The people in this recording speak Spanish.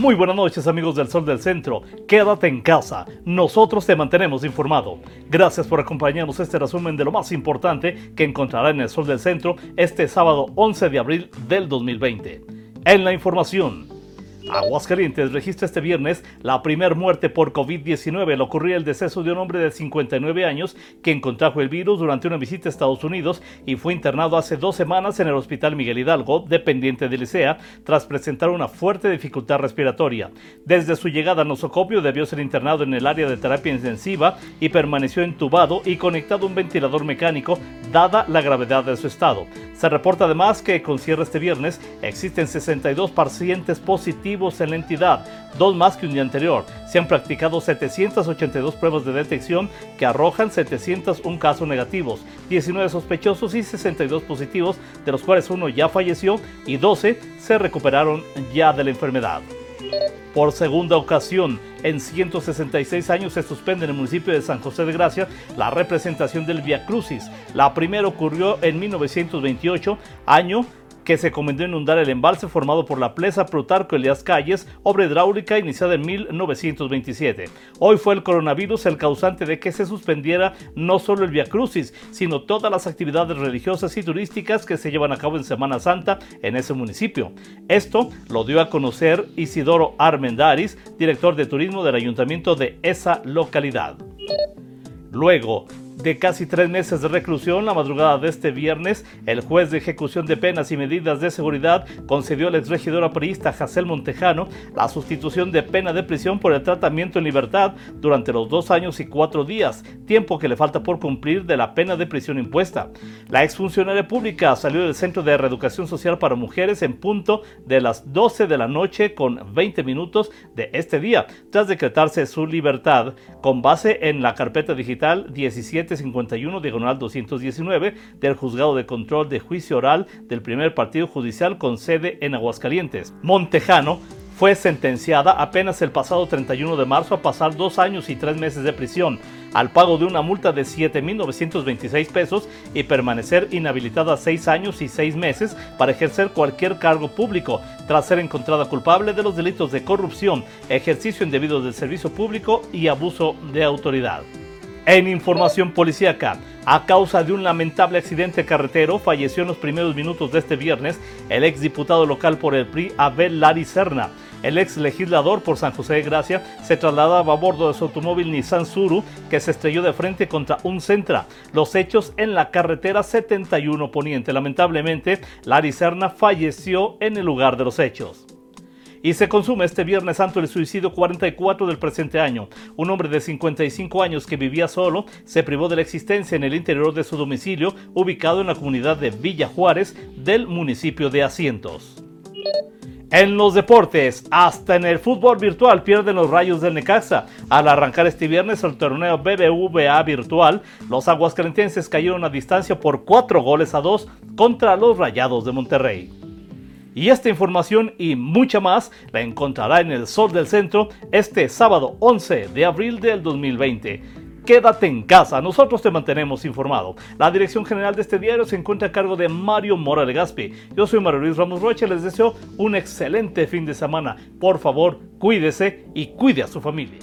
Muy buenas noches amigos del Sol del Centro, quédate en casa, nosotros te mantenemos informado. Gracias por acompañarnos este resumen de lo más importante que encontrará en el Sol del Centro este sábado 11 de abril del 2020. En la información, Aguascalientes registra este viernes la primera muerte por COVID-19 al ocurrir el deceso de un hombre de 59 años quien contrajo el virus durante una visita a Estados Unidos y fue internado hace dos semanas en el Hospital Miguel Hidalgo, dependiente de Licea, tras presentar una fuerte dificultad respiratoria. Desde su llegada al nosocopio debió ser internado en el área de terapia intensiva y permaneció entubado y conectado a un ventilador mecánico dada la gravedad de su estado. Se reporta además que con cierre este viernes existen 62 pacientes positivos en la entidad, dos más que un día anterior. Se han practicado 782 pruebas de detección que arrojan 701 casos negativos, 19 sospechosos y 62 positivos, de los cuales uno ya falleció y 12 se recuperaron ya de la enfermedad. Por segunda ocasión, en 166 años se suspende en el municipio de San José de Gracia la representación del Via Crucis. La primera ocurrió en 1928, año que se comenzó a inundar el embalse formado por la presa Plutarco Elias Calles, obra hidráulica iniciada en 1927. Hoy fue el coronavirus el causante de que se suspendiera no solo el Via Crucis, sino todas las actividades religiosas y turísticas que se llevan a cabo en Semana Santa en ese municipio. Esto lo dio a conocer Isidoro Armendaris, director de turismo del ayuntamiento de esa localidad. Luego de casi tres meses de reclusión, la madrugada de este viernes, el juez de ejecución de penas y medidas de seguridad concedió al exregidor aprista Jacel Montejano la sustitución de pena de prisión por el tratamiento en libertad durante los dos años y cuatro días, tiempo que le falta por cumplir de la pena de prisión impuesta. La exfuncionaria pública salió del Centro de Reeducación Social para Mujeres en punto de las 12 de la noche con 20 minutos de este día, tras decretarse su libertad con base en la carpeta digital 17 51 diagonal 219 del Juzgado de Control de Juicio Oral del primer partido judicial con sede en Aguascalientes. Montejano fue sentenciada apenas el pasado 31 de marzo a pasar dos años y tres meses de prisión, al pago de una multa de 7.926 pesos y permanecer inhabilitada seis años y seis meses para ejercer cualquier cargo público, tras ser encontrada culpable de los delitos de corrupción, ejercicio indebido del servicio público y abuso de autoridad. En información policíaca, a causa de un lamentable accidente carretero, falleció en los primeros minutos de este viernes el ex diputado local por el PRI, Abel Lari Serna. El ex legislador por San José de Gracia se trasladaba a bordo de su automóvil Nissan Suru que se estrelló de frente contra un Centra. Los hechos en la carretera 71 Poniente. Lamentablemente, Lari Serna falleció en el lugar de los hechos y se consume este Viernes Santo el suicidio 44 del presente año. Un hombre de 55 años que vivía solo se privó de la existencia en el interior de su domicilio, ubicado en la comunidad de Villa Juárez del municipio de Asientos. En los deportes, hasta en el fútbol virtual pierden los rayos del Necaxa. Al arrancar este viernes el torneo BBVA virtual, los aguascalentenses cayeron a distancia por 4 goles a 2 contra los Rayados de Monterrey. Y esta información y mucha más la encontrará en el Sol del Centro este sábado 11 de abril del 2020. Quédate en casa, nosotros te mantenemos informado. La dirección general de este diario se encuentra a cargo de Mario Mora Gaspi. Yo soy Mario Luis Ramos Rocha, les deseo un excelente fin de semana. Por favor, cuídese y cuide a su familia.